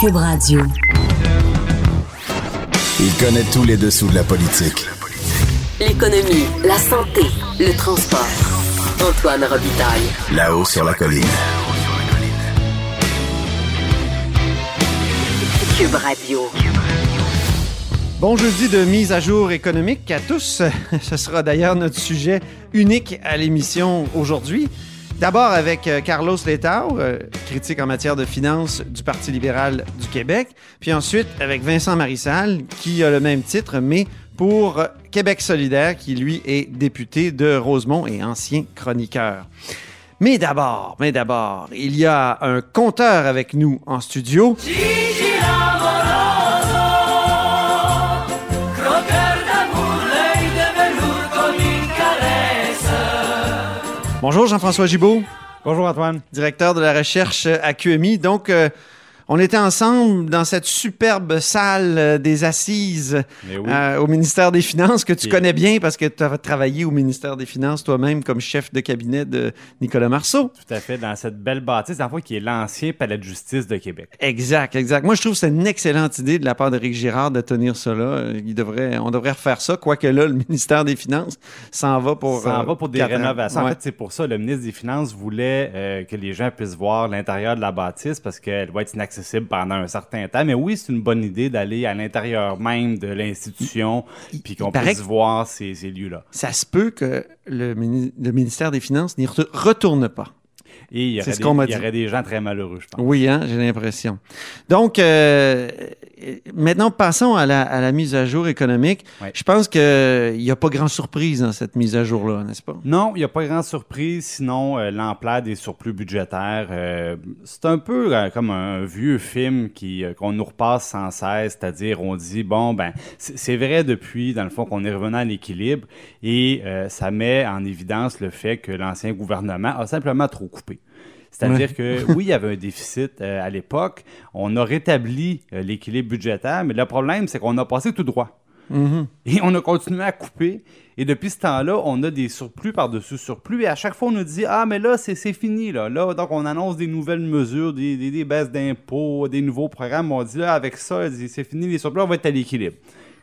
Cube Radio. Il connaît tous les dessous de la politique. L'économie, la santé, le transport. Antoine Robitaille. Là-haut sur la colline. Cube Radio. Bon jeudi de mise à jour économique à tous. Ce sera d'ailleurs notre sujet unique à l'émission aujourd'hui. D'abord avec euh, Carlos Letao, euh, critique en matière de finances du Parti libéral du Québec. Puis ensuite avec Vincent Marissal, qui a le même titre, mais pour Québec solidaire, qui lui est député de Rosemont et ancien chroniqueur. Mais d'abord, mais d'abord, il y a un compteur avec nous en studio. Bonjour Jean-François Gibault. Bonjour Antoine. Directeur de la recherche à QMI. Donc, euh, on était ensemble dans cette superbe salle euh, des assises oui. euh, au ministère des Finances que tu Et- connais bien parce que tu as travaillé au ministère des Finances toi-même comme chef de cabinet de Nicolas Marceau. Tout à fait, dans cette belle bâtisse, fond, qui est l'ancien palais de justice de Québec. Exact, exact. Moi, je trouve que c'est une excellente idée de la part d'Éric Girard de tenir là. Il devrait, on devrait refaire ça, quoique là, le ministère des Finances s'en va pour... Ça en euh, va pour des rénovations. Ouais. En fait, c'est pour ça le ministre des Finances voulait euh, que les gens puissent voir l'intérieur de la bâtisse parce qu'elle va être inaccessible pendant un certain temps. Mais oui, c'est une bonne idée d'aller à l'intérieur même de l'institution puis qu'on puisse voir ces, ces lieux-là. ça se peut que le, mini- le ministère des Finances n'y retour- retourne pas. Et il y, aurait ce des, il y aurait des gens très malheureux, je pense. Oui, hein, j'ai l'impression. Donc, euh, maintenant, passons à la, à la mise à jour économique. Ouais. Je pense qu'il n'y a pas grand surprise dans cette mise à jour-là, n'est-ce pas? Non, il n'y a pas grande surprise, sinon euh, l'ampleur des surplus budgétaires. euh, c'est un peu euh, comme un vieux film qui qu'on nous repasse sans cesse, c'est-à-dire on dit, bon, ben, c'est vrai depuis, dans le fond, qu'on est revenu à l'équilibre et ça met en évidence le fait que l'ancien gouvernement a simplement trop coupé. C'est-à-dire que oui, il y avait un déficit euh, à l'époque, on a rétabli euh, l'équilibre budgétaire, mais le problème, c'est qu'on a passé tout droit. Et on a continué à couper. Et depuis ce temps-là, on a des surplus par-dessus surplus. Et à chaque fois, on nous dit Ah, mais là, c'est c'est fini. Là. là, donc, on annonce des nouvelles mesures, des, des- des baisses d'impôts, des nouveaux programmes. On dit là, avec ça, c'est fini, les surplus, on va être à l'équilibre.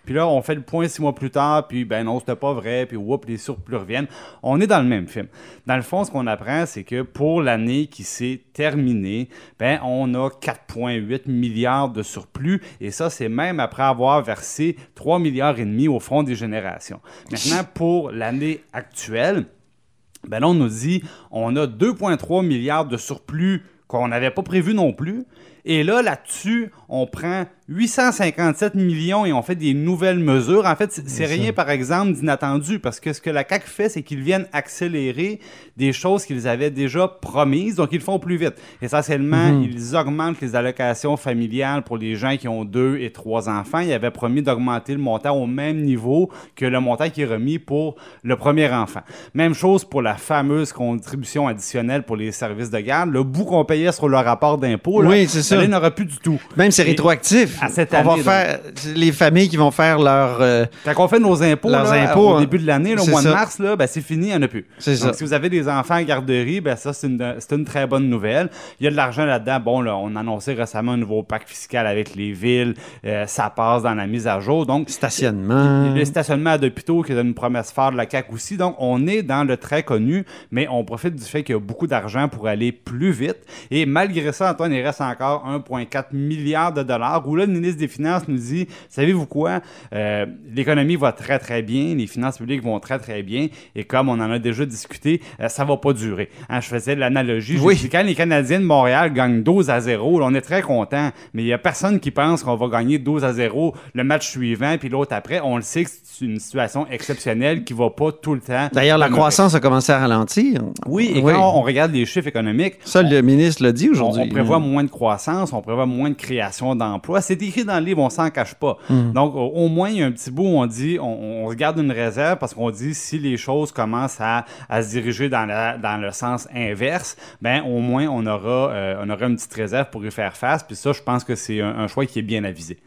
Puis là, on fait le point six mois plus tard, puis ben non, c'était pas vrai, puis whoop, les surplus reviennent. On est dans le même film. Dans le fond, ce qu'on apprend, c'est que pour l'année qui s'est terminée, ben on a 4,8 milliards de surplus, et ça, c'est même après avoir versé 3 milliards et demi au Fonds des générations. Maintenant, pour l'année actuelle, ben là, on nous dit on a 2,3 milliards de surplus qu'on n'avait pas prévu non plus. Et là, là-dessus, on prend 857 millions et on fait des nouvelles mesures. En fait, c'est- rien, par exemple, d'inattendu, parce que ce que la CAQ fait, c'est qu'ils viennent accélérer des choses qu'ils avaient déjà promises, donc ils le font plus vite. Essentiellement, ils augmentent les allocations familiales pour les gens qui ont deux et trois enfants. Ils avaient promis d'augmenter le montant au même niveau que le montant qui est remis pour le premier enfant. Même chose pour la fameuse contribution additionnelle pour les services de garde. Le bout qu'on payait sur le rapport d'impôt, Oui, c'est ça. là, il n'y en aura plus du tout. Même c'est rétroactif. À cette on va année, faire les familles qui vont faire leur. euh, Quand on fait nos impôts, Leurs là, impôts, au hein. début de l'année, au mois de mars, là, ben, c'est fini, il n'y en a plus. C'est Donc, ça. si vous avez des enfants en garderie, ben, ça, c'est une, c'est une très bonne nouvelle. Il y a de l'argent là-dedans. Bon, là, on a annoncé récemment un nouveau pacte fiscal avec les villes. Euh, ça passe dans la mise à jour. Donc, stationnement. le stationnement à d'hôpitaux qui est une promesse phare de la CAQ aussi. Donc, on est dans le très connu, mais on profite du fait qu'il y a beaucoup d'argent pour aller plus vite. Et malgré ça, Antoine, il reste encore 1,4 milliard de dollars où là, le ministre des Finances nous dit, savez-vous quoi, Euh, l'économie va très, très bien, les finances publiques vont très, très bien, et comme on en a déjà discuté, euh, ça va pas durer. Hein, je faisais l'analogie, Oui. dit, quand les Canadiens de Montréal gagnent 12 à 0, là, on est très content, mais il y a personne qui pense qu'on va gagner 12 à 0 le match suivant, puis l'autre après. On le sait que c'est une situation exceptionnelle qui va pas tout le temps. D'ailleurs, la croissance a commencé à ralentir. Oui, et quand on regarde les chiffres économiques, Ça, le ministre l'a dit on, aujourd'hui. on prévoit moins de croissance, on prévoit moins de création d'emplois. C'est écrit dans le livre, on s'en cache pas. Hmm. Donc, au, moins, il y a un petit bout où on dit, on, on se garde une réserve parce qu'on dit si les choses commencent à, à se diriger dans, la- dans le sens inverse, ben au moins, on aura, euh, on aura une petite réserve pour y faire face. Puis ça, je pense que c'est un, un choix qui est bien avisé.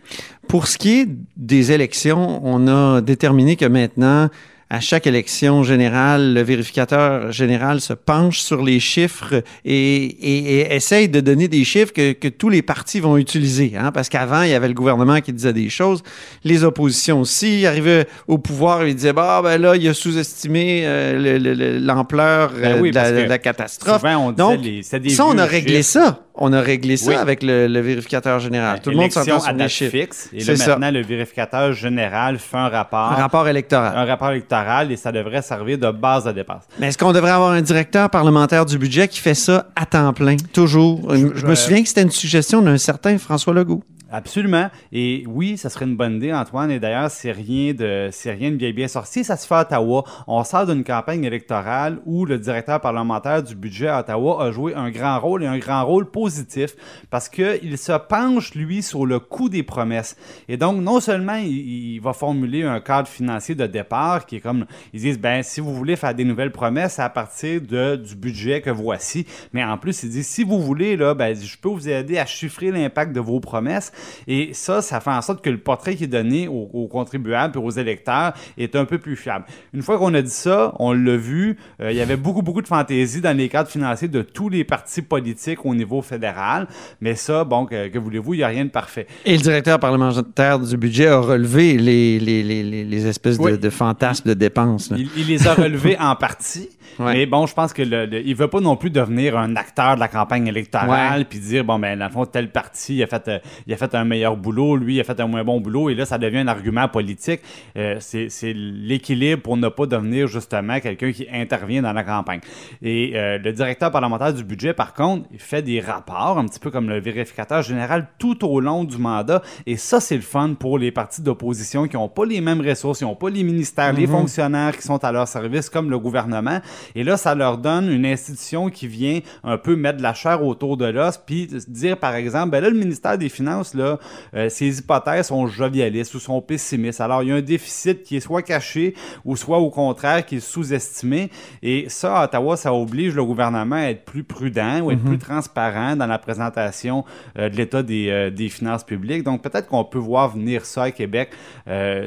Pour ce qui est des élections, on a déterminé que maintenant, à chaque élection générale, le vérificateur général se penche sur les chiffres et, et, et essaye de donner des chiffres que, que tous les partis vont utiliser. Hein? Parce qu'avant, il y avait le gouvernement qui disait des choses, les oppositions aussi. arrivaient au pouvoir, ils disaient, bah, ben là, il a sous-estimé euh, l'ampleur ben euh, de, la, catastrophe. on Donc, des ça, on a réglé ça. On a réglé ça avec le, le, vérificateur général. Tout le monde s'entend sur les chiffres. Fixe, et là, maintenant, le vérificateur général fait un rapport. Un rapport électoral. Un rapport électoral et ça devrait servir de base de dépense. Mais est-ce qu'on devrait avoir un directeur parlementaire du budget qui fait ça à temps plein, toujours? Je, je me souviens que c'était une suggestion d'un certain François Legault. Absolument. Et oui, ça serait une bonne idée, Antoine. Et d'ailleurs, c'est rien de, c'est rien de bien bien sorti. Ça se fait à Ottawa. On sort d'une campagne électorale où le directeur parlementaire du budget à Ottawa a joué un grand rôle et un grand rôle positif parce qu'il se penche, lui, sur le coût des promesses. Et donc, non seulement il, va formuler un cadre financier de départ qui est comme, ils disent, ben, si vous voulez faire des nouvelles promesses, à partir de, du budget que voici. Mais en plus, il dit, si vous voulez, là, ben, je peux vous aider à chiffrer l'impact de vos promesses. Et ça, ça fait en sorte que le portrait qui est donné aux, contribuables et aux électeurs est un peu plus fiable. Une fois qu'on a dit ça, on l'a vu, euh, il y avait beaucoup, beaucoup de fantaisie dans les cadres financiers de tous les partis politiques au niveau fédéral. Mais ça, bon, que, voulez-vous, il n'y a rien de parfait. Et le directeur parlementaire du budget a relevé les, les, les, les espèces de, fantasmes de dépenses. Il, il, les a relevés en partie. Mais bon, je pense que le, il veut pas non plus devenir un acteur de la campagne électorale puis dire bon ben dans le fond tel parti il a fait euh, il a fait un meilleur boulot, lui il a fait un moins bon boulot et là ça devient un argument politique. Euh, c'est l'équilibre pour ne pas devenir justement quelqu'un qui intervient dans la campagne. Et euh, le directeur parlementaire du budget par contre, il fait des rapports un petit peu comme le vérificateur général tout au long du mandat et ça c'est le fun pour les partis d'opposition qui n'ont pas les mêmes ressources, qui n'ont pas les ministères, les mm-hmm. fonctionnaires qui sont à leur service comme le gouvernement et là, ça leur donne une institution qui vient un peu mettre de la chair autour de l'os, puis dire, par exemple, ben là, le ministère des Finances, là, euh, ses hypothèses sont jovialistes ou sont pessimistes. Alors, il y a un déficit qui est soit caché ou soit au contraire qui est sous-estimé. Et ça, à Ottawa, ça oblige le gouvernement à être plus prudent ou être plus mhm. transparent dans la présentation euh, de l'état des, euh, des, finances publiques. Donc, peut-être qu'on peut voir venir ça à Québec,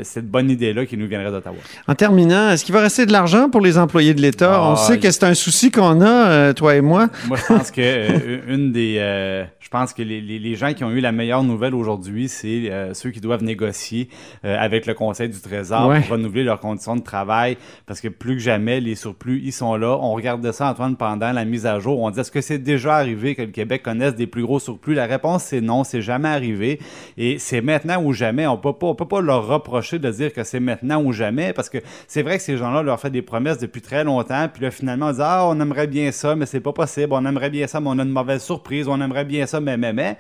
cette bonne idée-là qui nous viendrait d'Ottawa. En terminant, est-ce qu'il va rester de l'argent pour les employés de l'État? on sait que c'est un souci qu'on a, euh, toi et moi. Moi, je pense que euh, une des, euh, je pense que les, les, gens qui ont eu la meilleure nouvelle aujourd'hui, c'est ceux qui doivent négocier avec le Conseil du Trésor pour renouveler leurs conditions de travail, parce que plus que jamais, les surplus, ils sont là. On regardait ça, Antoine, pendant la mise à jour. On dit est-ce que c'est déjà arrivé que le Québec connaisse des plus gros surplus? La réponse, c'est non, c'est jamais arrivé. Et c'est maintenant ou jamais. On peut pas, on peut pas leur reprocher de dire que c'est maintenant ou jamais, parce que c'est vrai que ces gens-là leur fait des promesses depuis très longtemps, puis là, finalement, on dit Ah, on aimerait bien ça, mais c'est pas possible. On aimerait bien ça, mais on a une mauvaise surprise. On aimerait bien ça, mais, mais, mais.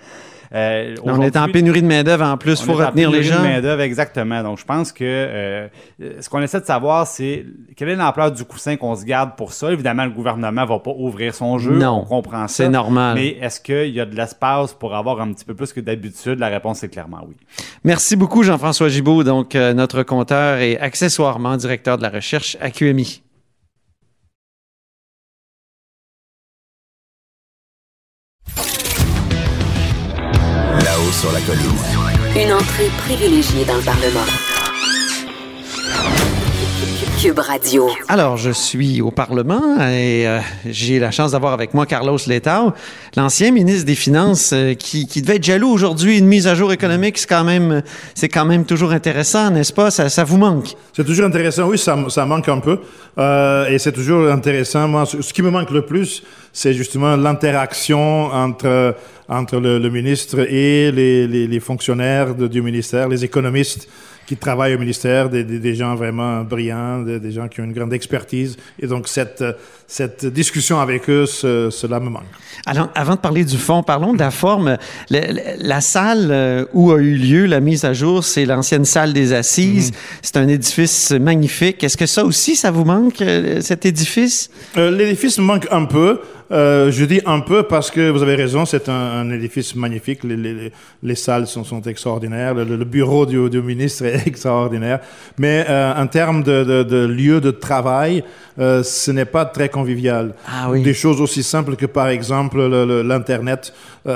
Euh, on est en pénurie de main-d'œuvre en plus, il faut retenir les gens. de main-d'œuvre, exactement. Donc, je pense que euh, ce qu'on essaie de savoir, c'est quelle est l'ampleur du coussin qu'on se garde pour ça. Évidemment, le gouvernement va pas ouvrir son jeu. Non, on comprend ça. C'est normal. Mais est-ce qu'il y a de l'espace pour avoir un petit peu plus que d'habitude? La réponse est clairement oui. Merci beaucoup, Jean-François Gibault, donc euh, notre compteur et accessoirement directeur de la recherche à QMI. Une entrée privilégiée dans le Parlement. Cube Radio. Alors, je suis au Parlement et euh, j'ai la chance d'avoir avec moi Carlos Letao, l'ancien ministre des Finances, euh, qui, qui, devait être jaloux aujourd'hui. Une mise à jour économique, c'est quand même, c'est quand même toujours intéressant, n'est-ce pas? Ça, ça vous manque? C'est toujours intéressant. Oui, ça, ça manque un peu euh, et c'est toujours intéressant. Moi, ce qui me manque le plus, c'est justement l'interaction entre entre le, le ministre et les, les, les fonctionnaires de, du ministère, les économistes qui travaillent au ministère, des, des, des gens vraiment brillants, des, des, gens qui ont une grande expertise. Et donc, cette, cette discussion avec eux, ce, cela me manque. Alors, avant de parler du fond, parlons de la forme. La, la salle euh, où a eu lieu la mise à jour, c'est l'ancienne salle des assises. Mm-hmm. C'est un édifice magnifique. Est-ce que ça aussi, ça vous manque, euh, cet édifice? Euh, L'édifice me manque un peu. Euh, je dis un peu parce que vous avez raison, c'est un, un édifice magnifique. Les, les, les salles sont, sont extraordinaires. Le, le bureau du, du, ministre est extraordinaire. Mais euh, en termes de, de, de, lieu de travail, euh, ce n'est pas très convivial. Ah oui. Des choses aussi simples que, par exemple, l'Internet, le,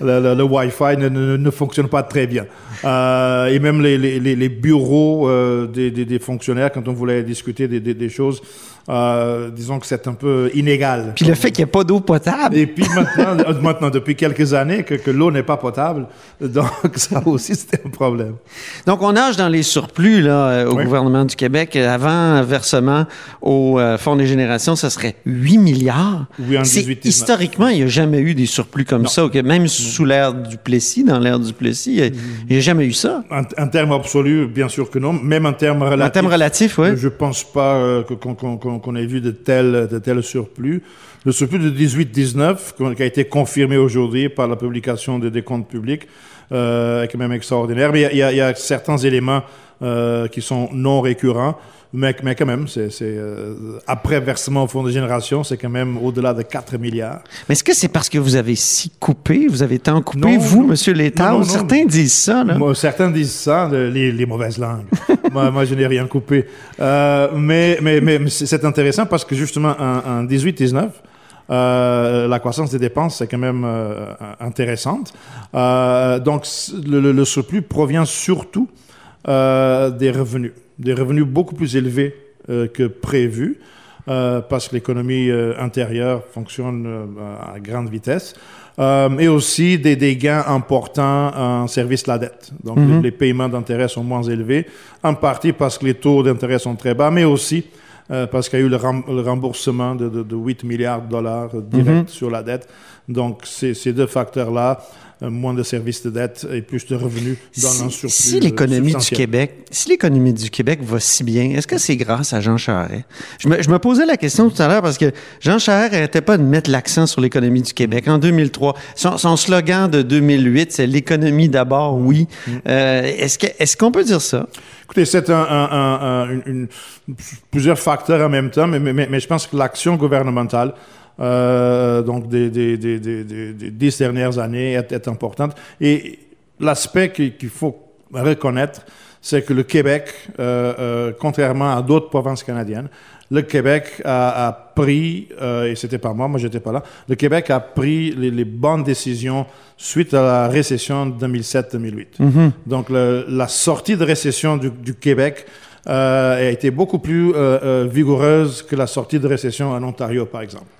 le, le, Wi-Fi ne, ne, ne, fonctionne pas très bien. Et même les, bureaux des, des, des, fonctionnaires, quand on voulait discuter des, des choses, euh, disons que c'est un peu inégal. Puis le fait qu'il n'y ait pas d'eau potable. Et puis maintenant, euh, maintenant depuis quelques années, que, que l'eau n'est pas potable, donc ça aussi c'était un problème. Donc on nage dans les surplus là, au oui. gouvernement du Québec. Avant versement au euh, Fonds des générations, ça serait 8 milliards. Oui, en 18 Historiquement, il n'y a jamais eu des surplus comme non. ça. Okay? Même sous l'ère du Plessis, dans l'ère du Plessis, il n'y a, jamais eu ça. En, en termes absolus, bien sûr que non. Même en termes relatifs. En termes relatifs, oui. Je ne pense pas euh, qu'on qu qu qu'on ait vu de tels, de surplus. Le surplus de 18-19, qui a été confirmé aujourd'hui par la publication des, comptes publics, euh, est quand même extraordinaire. Mais il y, a certains éléments euh, qui sont non récurrents. Mais, mais quand même, c'est, euh, après versement au fonds de génération, c'est quand même au-delà de 4 milliards. Mais est-ce que c'est parce que vous avez si coupé, vous avez tant coupé, non, vous, non. Monsieur l'État? Certains disent ça. Là. Moi, certains disent ça, les, les mauvaises langues. moi, moi, je n'ai rien coupé. Euh, mais, mais, mais c'est intéressant parce que justement, en, en 18-19, euh, la croissance des dépenses c'est quand même euh, intéressante. Euh, donc le, le, surplus provient surtout euh, des revenus, des revenus beaucoup plus élevés euh, que prévu. parce que l'économie intérieure fonctionne à grande vitesse, et aussi des, des, gains importants en service de la dette. Donc, mm -hmm. les, les, paiements d'intérêt sont moins élevés, en partie parce que les taux d'intérêt sont très bas, mais aussi euh, parce qu'il y a eu le, rem le remboursement de, de, de, 8 milliards de dollars direct mm -hmm. sur la dette. Donc, ces deux facteurs-là, euh, moins de services de dette et plus de revenus dans si, un surplus Si l'économie du Québec, si l'économie du Québec va si bien, est-ce que c'est grâce à Jean Charest? Je me, je me, posais la question tout à l'heure parce que Jean Charest n'arrêtait pas de mettre l'accent sur l'économie du Québec. En 2003, son, son slogan de 2008, c'est l'économie d'abord, oui. Mm. Euh, est-ce que, est-ce qu'on peut dire ça? Écoutez, c'est un, plusieurs facteurs en même temps, mais je pense que l'action gouvernementale, euh, donc des, des, des, des, dix dernières années est, est importante. Et l'aspect qu'il faut reconnaître, c'est que le Québec, euh, euh, contrairement à d'autres provinces canadiennes, le Québec a, a pris, euh, et c'était pas moi, moi j'étais pas là, le Québec a pris les, les, bonnes décisions suite à la récession de 2007-2008. Mm -hmm. Donc le, la sortie de récession du, du Québec euh, a été beaucoup plus euh, vigoureuse que la sortie de récession en Ontario, par exemple.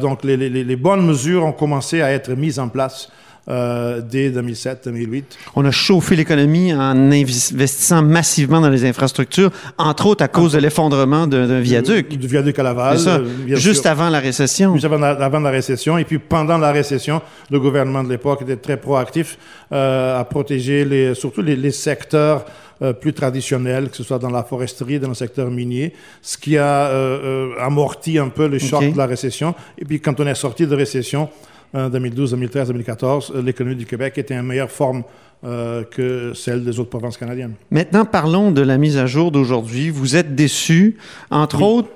donc les, les, les bonnes mesures ont commencé à être mises en place euh, dès 2007-2008. On a chauffé l'économie en investissant massivement dans les infrastructures, entre autres à cause de l'effondrement d'un viaduc. Du, du, viaduc à Laval. Ça, euh, juste sûr. avant la récession. Juste avant la, avant la, récession. Et puis pendant la récession, le gouvernement de l'époque était très proactif euh, à protéger les, surtout les, les secteurs euh, plus traditionnels, que ce soit dans la foresterie, dans le secteur minier, ce qui a euh, amorti un peu le choc okay. de la récession. Et puis quand on est sorti de récession, 2012, 2013, 2014, l'économie du Québec était en meilleure forme euh, que celle des autres provinces canadiennes. Maintenant, parlons de la mise à jour d'aujourd'hui. Vous êtes déçu, entre oui. autres,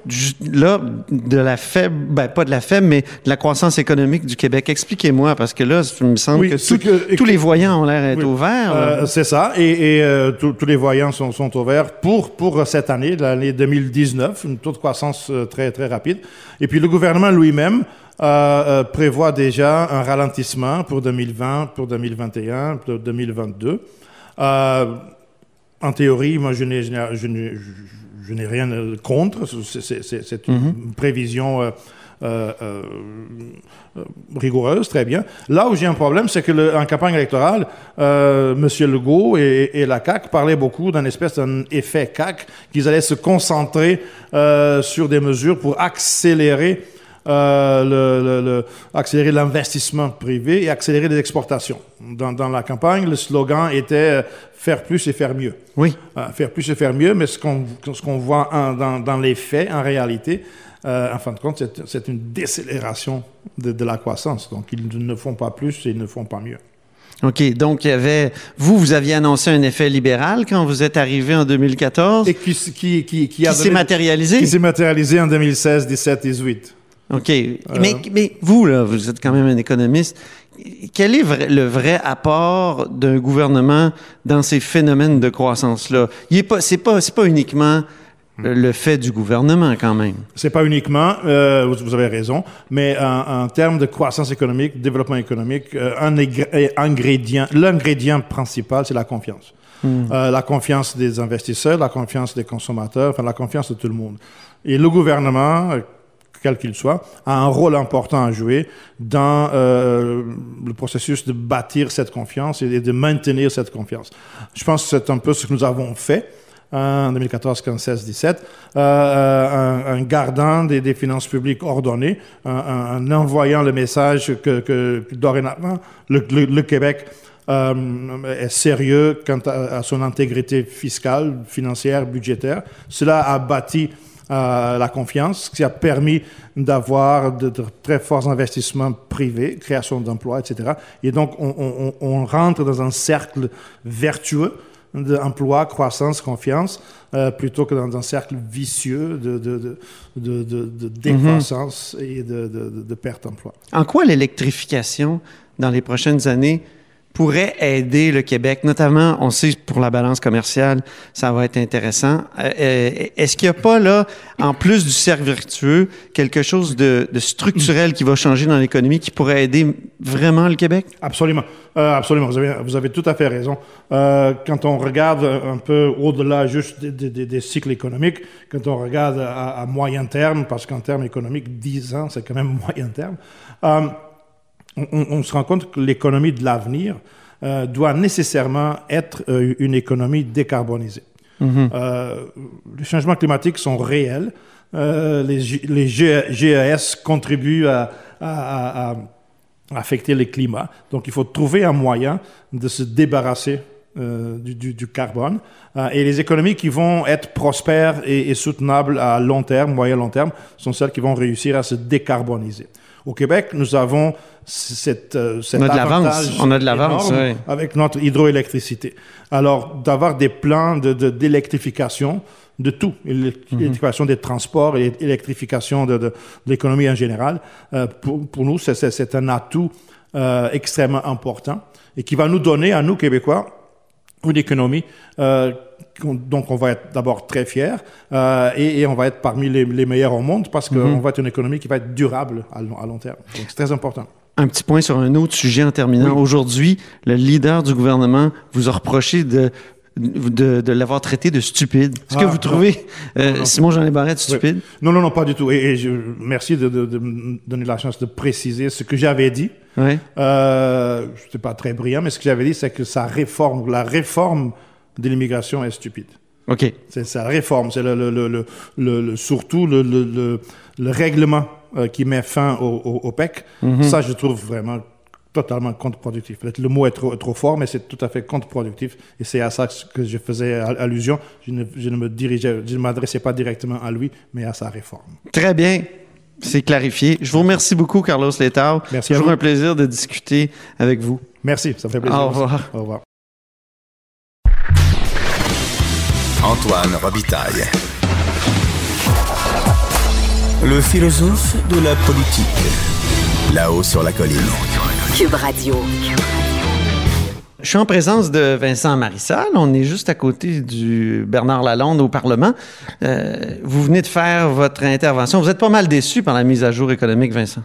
là, de la faible, ben, pas de la faible, mais de la croissance économique du Québec. Expliquez-moi, parce que là, il me semble oui, que, tout, que, tous les voyants ont l'air d'être oui. ouverts. Euh, C'est ça, et, et euh, tous les voyants sont, sont, ouverts pour, pour cette année, l'année 2019, une taux de croissance très, très rapide. Et puis le gouvernement lui-même euh, prévoit déjà un ralentissement pour 2020, pour 2021, pour 2022. Euh, en théorie, moi, je n'ai, je rien contre. C'est une mm -hmm. prévision euh, euh, rigoureuse, très bien. Là où j'ai un problème, c'est que le, en campagne électorale, M. Legault et, et, la CAQ parlaient beaucoup d'un espèce d'un effet CAQ, qu'ils allaient se concentrer sur des mesures pour accélérer euh, le, le, le, accélérer l'investissement privé et accélérer les exportations. Dans, dans, la campagne, le slogan était faire plus et faire mieux. Oui. Euh, faire plus et faire mieux, mais ce qu'on ce qu'on voit en, dans, dans, les faits, en réalité, euh, en fin de compte, c'est une décélération de, de, la croissance. Donc, ils ne font pas plus et ils ne font pas mieux. OK. Donc, il y avait. Vous, vous aviez annoncé un effet libéral quand vous êtes arrivé en 2014. Et qui, qui, qui, qui s'est matérialisé? Qui s'est matérialisé en 2016, 17, 18. OK. Mais, mais vous, là, vous êtes quand même un économiste. Quel est vrai- le vrai apport d'un gouvernement dans ces phénomènes de croissance-là? Est pas, c'est pas, c'est pas uniquement le- le fait du gouvernement, quand même. C'est pas uniquement, euh, vous, vous avez raison, mais en, en termes de croissance économique, développement économique, euh, un ingrédient, l'ingrédient principal, c'est la confiance. Euh, la confiance des investisseurs, la confiance des consommateurs, enfin la confiance de tout le monde. Et le gouvernement, euh, quel qu'il soit, a un rôle important à jouer dans euh, le processus de bâtir cette confiance et de maintenir cette confiance. Je pense que c'est un peu ce que nous avons fait en 2014, 15, 16, 17, euh, en, en gardant des, finances publiques ordonnées, en envoyant le message que, dorénavant, le, Québec euh, est sérieux quant à son intégrité fiscale, financière, budgétaire. Cela a bâti euh, la confiance, ce qui a permis d'avoir de, de très forts investissements privés, création d'emplois, etc. Et donc, on, on- on- on rentre dans un cercle vertueux d'emploi, croissance, confiance, euh, plutôt que dans un cercle vicieux de, de, de, de, de- de décroissance et de perte d'emploi. En quoi l'électrification, dans les prochaines années, pourrait aider le Québec, notamment, on sait pour la balance commerciale, ça va être intéressant. Euh, euh, Est-ce qu'il n'y a pas là, en plus du cercle vertueux, quelque chose de, structurel qui va changer dans l'économie qui pourrait aider vraiment le Québec? Absolument, Euh, absolument. Vous avez, tout à fait raison. Quand on regarde un peu au-delà juste des, cycles économiques, quand on regarde à, à moyen terme, parce qu'en termes économiques, 10 ans, c'est quand même moyen terme, on, se rend compte que l'économie de l'avenir euh, doit nécessairement être euh, une économie décarbonisée. Euh, les changements climatiques sont réels. Les, les GES contribuent à- à- à- à affecter le climat. Donc, il faut trouver un moyen de se débarrasser du, du- du carbone. Et les économies qui vont être prospères et, et soutenables à long terme, moyen long terme, sont celles qui vont réussir à se décarboniser. Au Québec, nous avons cette, euh, cet On a de l'avance. On a de l'avance, ouais. avec notre hydroélectricité. Alors, d'avoir des plans de- de- d'électrification de, tout, Mhm. électrification des transports et électrification de, de- de l'économie en général, euh, pour, pour nous, c'est- c'est c'est un atout euh, extrêmement important et qui va nous donner, à nous, Québécois, une économie euh, dont on va être d'abord très fiers euh, et, et on va être parmi les, les meilleurs au monde parce Mhm. qu'on va être une économie qui va être durable à long, à long terme. Donc, c'est très important. Un petit point sur un autre sujet en terminant. Aujourd'hui, le leader du gouvernement vous a reproché de, de, de l'avoir traité de stupide. Est-ce que Ah, vous trouvez euh, Non, non. Simon Jean Barrette stupide? Non, non, non, pas du tout. Et, et je, merci de, de- de me donner la chance de préciser ce que j'avais dit. Oui. Euh, je n'étais pas très brillant, mais ce que j'avais dit, c'est que sa réforme, la réforme de l'immigration est stupide. OK. C'est sa réforme, c'est le, surtout le, le, le, le règlement euh, qui met fin au, au, au PEC. Ça, je trouve vraiment totalement contre-productif. Peut-être le mot est trop, trop fort, mais c'est tout à fait contre-productif. Et c'est à ça que je faisais al- allusion. Je ne, je ne me dirigeais, je ne m'adressais pas directement à lui, mais à sa réforme. Très bien. C'est clarifié. Je vous remercie beaucoup, Carlos Letao. Merci à Toujours un plaisir de discuter avec vous. Merci, ça fait plaisir. Au revoir. Au revoir. Antoine Robitaille. Le philosophe de la politique. Là-haut sur la colline. Cube Radio. Je suis en présence de Vincent Marissal. On est juste à côté du Bernard Lalonde au Parlement. Euh, vous venez de faire votre intervention. Vous êtes pas mal déçu par la mise à jour économique, Vincent.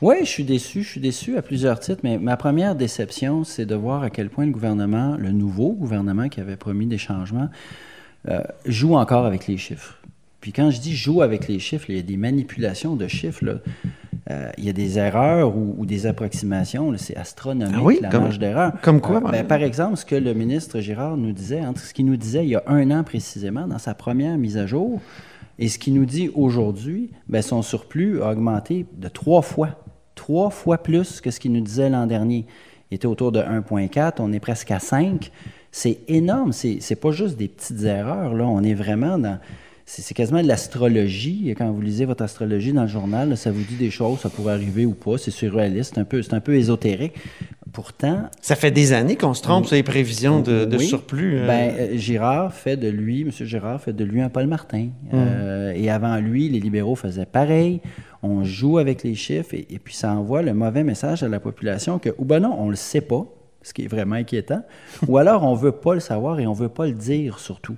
Oui, je suis déçu. Je suis déçu à plusieurs titres, mais ma première déception, c'est de voir à quel point le gouvernement, le nouveau gouvernement qui avait promis des changements, euh, joue encore avec les chiffres. Puis quand je dis joue avec les chiffres, il y a des manipulations de chiffres. Euh, il y a des erreurs ou, ou des approximations. C'est astronomique, Ah oui? la Comme- marge d'erreur. comme quoi, Euh, par ben, exemple? par exemple, ce que le ministre Girard nous disait, entre ce qu'il nous disait il y a un an précisément, dans sa première mise à jour, et ce qu'il nous dit aujourd'hui, ben, son surplus a augmenté de trois fois. Trois fois plus que ce qu'il nous disait l'an dernier. Il était autour de 1,4, on est presque à 5. C'est énorme. C'est pas juste des petites erreurs. Là. On est vraiment dans. C'est quasiment de l'astrologie. Et Quand vous lisez votre astrologie dans le journal, là, ça vous dit des choses, ça pourrait arriver ou pas. C'est surréaliste, c'est un peu, c'est un peu ésotérique. Pourtant, Ça fait des années qu'on se trompe sur les prévisions de, de Oui. surplus. euh. Ben, euh, Girard fait de lui, M. Girard fait de lui un Paul Martin. Hmm. Euh, et avant lui, les libéraux faisaient pareil. On joue avec les chiffres et, et puis ça envoie le mauvais message à la population que, ou ben non, on le sait pas, ce qui est vraiment inquiétant, ou alors on veut pas le savoir et on veut pas le dire surtout.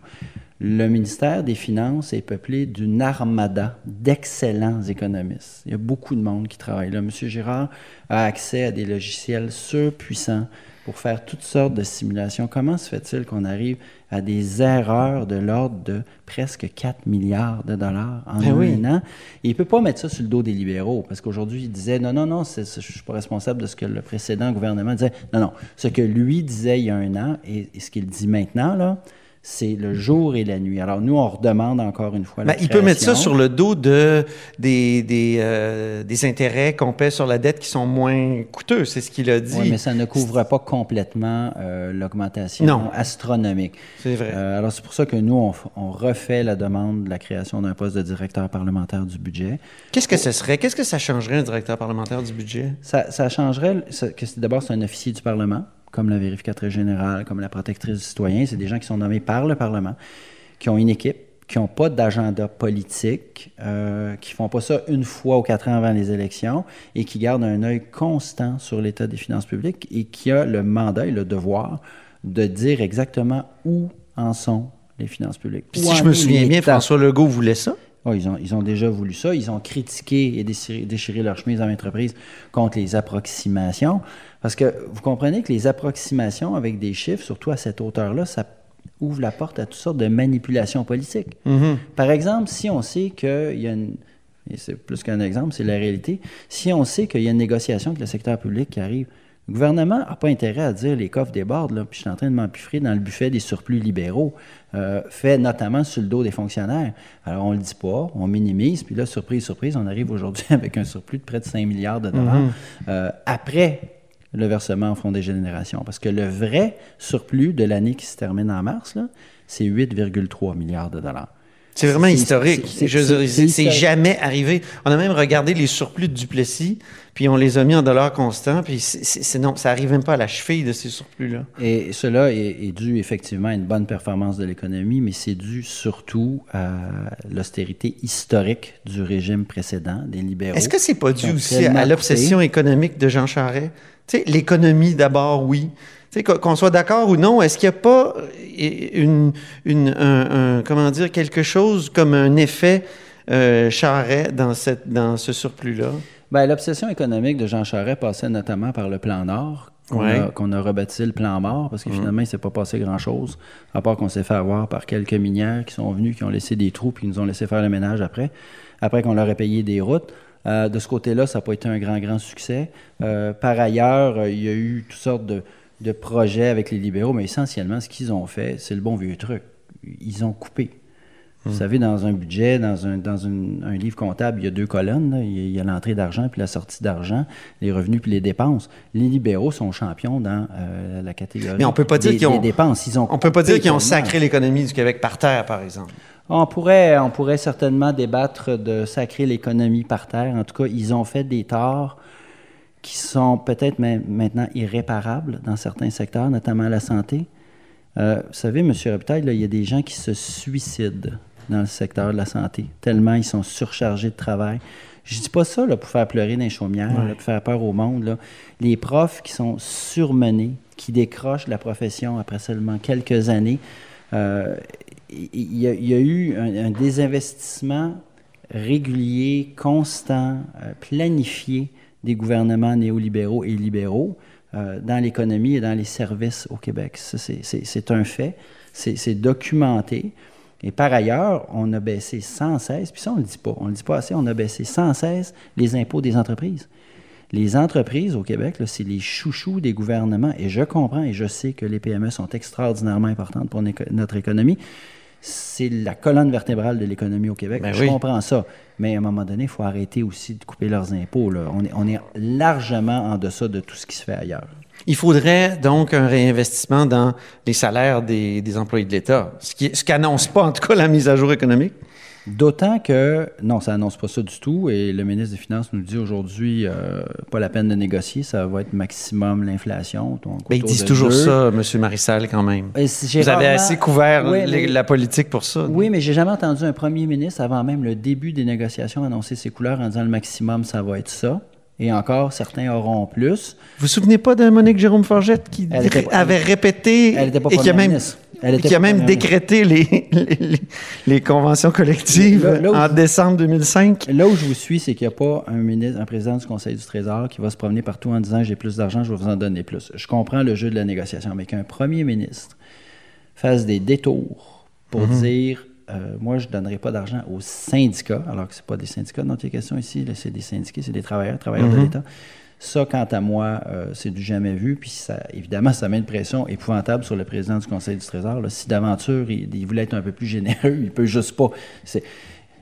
Le ministère des Finances est peuplé d'une armada d'excellents économistes. Il y a beaucoup de monde qui travaille là. M. Girard a accès à des logiciels surpuissants pour faire toutes sortes de simulations. Comment se fait-il qu'on arrive à des erreurs de l'ordre de presque 4 milliards de dollars en Ben un oui. an? Et il ne peut pas mettre ça sur le dos des libéraux, parce qu'aujourd'hui, il disait, non, non, non, je ne suis pas responsable de ce que le précédent gouvernement disait. Non, non, ce que lui disait il y a un an et, et ce qu'il dit maintenant, là, c'est le jour et la nuit. Alors nous, on redemande encore une fois la Ben, il peut mettre ça sur le dos de, des, des, euh, des intérêts qu'on paie sur la dette qui sont moins coûteux, c'est ce qu'il a dit. Oui, mais ça ne couvre pas complètement euh, l'augmentation Non. astronomique. C'est vrai. Euh, alors, c'est pour ça que nous, on, refait la demande de la création d'un poste de directeur parlementaire du budget. Qu'est-ce que ce serait? Qu'est-ce que ça changerait un directeur parlementaire du budget? Ça, ça changerait, ça- que d'abord, c'est un officier du Parlement, comme la vérificatrice générale, comme la protectrice du citoyen. C'est des gens qui sont nommés par le Parlement, qui ont une équipe, qui n'ont pas d'agenda politique, euh, qui font pas ça une fois ou quatre ans avant les élections et qui gardent un œil constant sur l'état des finances publiques et qui a le mandat et le devoir de dire exactement où en sont les finances publiques. Puis si je me souviens bien. François Legault voulait ça? Oh, ils, ont, ils ont déjà voulu ça. Ils ont critiqué et déchiré, déchiré leur chemise en entreprise contre les approximations. Parce que vous comprenez que les approximations avec des chiffres, surtout à cette hauteur-là, ça ouvre la porte à toutes sortes de manipulations politiques. Par exemple, si on sait qu'il y a une... Et c'est plus qu'un exemple, c'est la réalité. Si on sait qu'il y a une négociation avec le secteur public qui arrive, le gouvernement n'a pas intérêt à dire les coffres débordent, là, puis je suis en train de m'empiffrer dans le buffet des surplus libéraux, euh, fait notamment sur le dos des fonctionnaires. Alors, on ne le dit pas, on minimise, puis là, surprise, surprise, on arrive aujourd'hui avec un surplus de près de 5 milliards de dollars euh, après le versement en fonds des générations. Parce que le vrai surplus de l'année qui se termine en mars, c'est 8,3 milliards de dollars. C'est vraiment historique. c'est- jamais arrivé. On a même regardé les surplus de Duplessis, puis on les a mis en dollars constants, puis c'est- non, ça arrive même pas à la cheville de ces surplus-là. Et cela est, est dû effectivement à une bonne performance de l'économie, mais c'est dû surtout à l'austérité historique du régime précédent des libéraux. Est-ce que c'est pas dû aussi à l'obsession économique de Jean Charest? Tu sais, l'économie d'abord, oui. Qu'on- soit d'accord ou non, est-ce qu'il n'y a pas euh, une, une- un, un- comment dire, quelque chose comme un effet euh, Charest dans, cette, dans ce surplus-là? Ben, L'obsession économique de Jean Charest passait notamment par le plan Nord, qu'on Ouais. a, rebaptisé le plan mort, parce que finalement, il ne s'est pas passé grand-chose, à part qu'on s'est fait avoir par quelques minières qui sont venus, qui ont laissé des trous, puis qui nous ont laissé faire le ménage après, après qu'on leur ait payé des routes. Euh, de ce côté-là, ça n'a pas été un grand, grand succès. Euh, par ailleurs, il y a eu toutes sortes de, de projets avec les libéraux, mais essentiellement, ce qu'ils ont fait, c'est le bon vieux truc. Ils ont coupé. Vous savez, dans un budget, dans un, dans une- un livre comptable, il y a deux colonnes. là. Il y a- l'entrée d'argent puis la sortie d'argent, les revenus puis les dépenses. Les libéraux sont champions dans euh, la catégorie Mais on peut pas dire des, qu'ils ont- dépenses. Ils ont On peut pas dire qu'ils ont sacré l'économie du Québec par terre, par exemple. On pourrait, on pourrait certainement débattre de sacrer l'économie par terre. En tout cas, ils ont fait des torts qui sont peut-être ma- maintenant irréparables dans certains secteurs, notamment la santé. Euh, vous savez, M. Robitaille, là, il y a des gens qui se suicident dans le secteur de la santé, tellement ils sont surchargés de travail. Je dis pas ça là, pour faire pleurer les chaumières, là, pour faire peur au monde. là. Les profs qui sont surmenés, qui décrochent la profession après seulement quelques années, euh, il y, a, il y a eu un, un désinvestissement régulier, constant, euh, planifié des gouvernements néolibéraux et libéraux euh, dans l'économie et dans les services au Québec. C'est- un fait, c'est documenté. Et par ailleurs, on a baissé sans cesse, puis ça, on ne le dit pas, on ne le dit pas assez, on a baissé sans cesse les impôts des entreprises. Les entreprises au Québec, c'est les chouchous des gouvernements. Et je comprends et je sais que les PME sont extraordinairement importantes pour notre économie. C'est la colonne vertébrale de l'économie au Québec. Ben je oui. comprends ça. Mais à un moment donné, il faut arrêter aussi de couper leurs impôts. là. On, est, on est largement en deçà de tout ce qui se fait ailleurs. Il faudrait donc un réinvestissement dans les salaires des, des employés de l'État, ce qui ce qu'annonce pas en tout cas la mise à jour économique. D'autant que, non, ça annonce pas ça du tout. Et le ministre des Finances nous dit aujourd'hui, euh, pas la peine de négocier, ça va être maximum l'inflation. Mais ils autour disent toujours deux. ça, M. Marissal, quand même. Et Vous avez assez couvert Oui, les- mais- la politique pour ça. Oui, mais j'ai jamais entendu un premier ministre, avant même le début des négociations, annoncer ses couleurs en disant le maximum, ça va être ça. Et encore, certains auront plus. Vous vous souvenez pas de Monique Jérôme Forgette qui Elle était avait répété Elle était pas et qui a même, ministre. Elle était qui a même décrété les, les, les- les conventions collectives Là- là où en je- décembre 2005? Là où je vous suis, c'est qu'il n'y a pas un, ministre, un président du Conseil du Trésor qui va se promener partout en disant j'ai plus d'argent, je vais vous en donner plus. Je comprends le jeu de la négociation, mais qu'un premier ministre fasse des détours pour dire euh, moi, je ne donnerai pas d'argent aux syndicats, alors que ce pas des syndicats dont il est question ici, c'est des syndiqués, c'est des travailleurs, travailleurs de l'État. Ça, quant à moi, euh, c'est du jamais vu. Puis, ça, évidemment, ça met une pression épouvantable sur le président du Conseil du Trésor. là. Si d'aventure, il, il voulait être un peu plus généreux, il peut juste pas. C'est,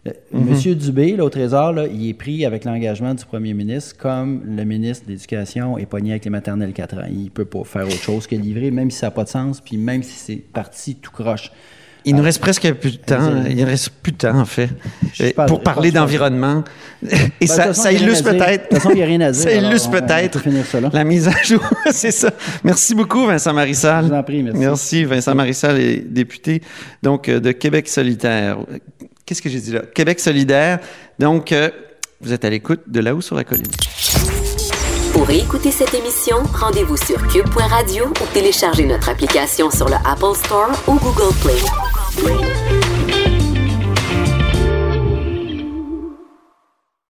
euh, Monsieur Dubé, là, au Trésor, là, il est pris avec l'engagement du premier ministre comme le ministre de l'Éducation est pogné avec les maternelles 4 ans. Il peut pas faire autre chose que livrer, même si ça n'a pas de sens, puis même si c'est parti tout croche. Il nous reste presque plus de temps. Il ne reste plus de temps, en fait, pour parler d'environnement. Et Ben, de ça, façon, illustre peut-être. De toute façon, il y a rien à dire, Ça illustre peut-être la mise à jour. C'est ça. Merci beaucoup, Vincent Marissal. Je vous en prie, merci. Merci, Vincent Marissal est député donc euh, de Québec solidaire. Qu'est-ce que j'ai dit là? Québec solidaire. Donc, euh, vous êtes à l'écoute de là-haut sur la colline. Pour écouter cette émission, rendez-vous sur cube.radio ou téléchargez notre application sur le Apple Store ou Google Play. Oh.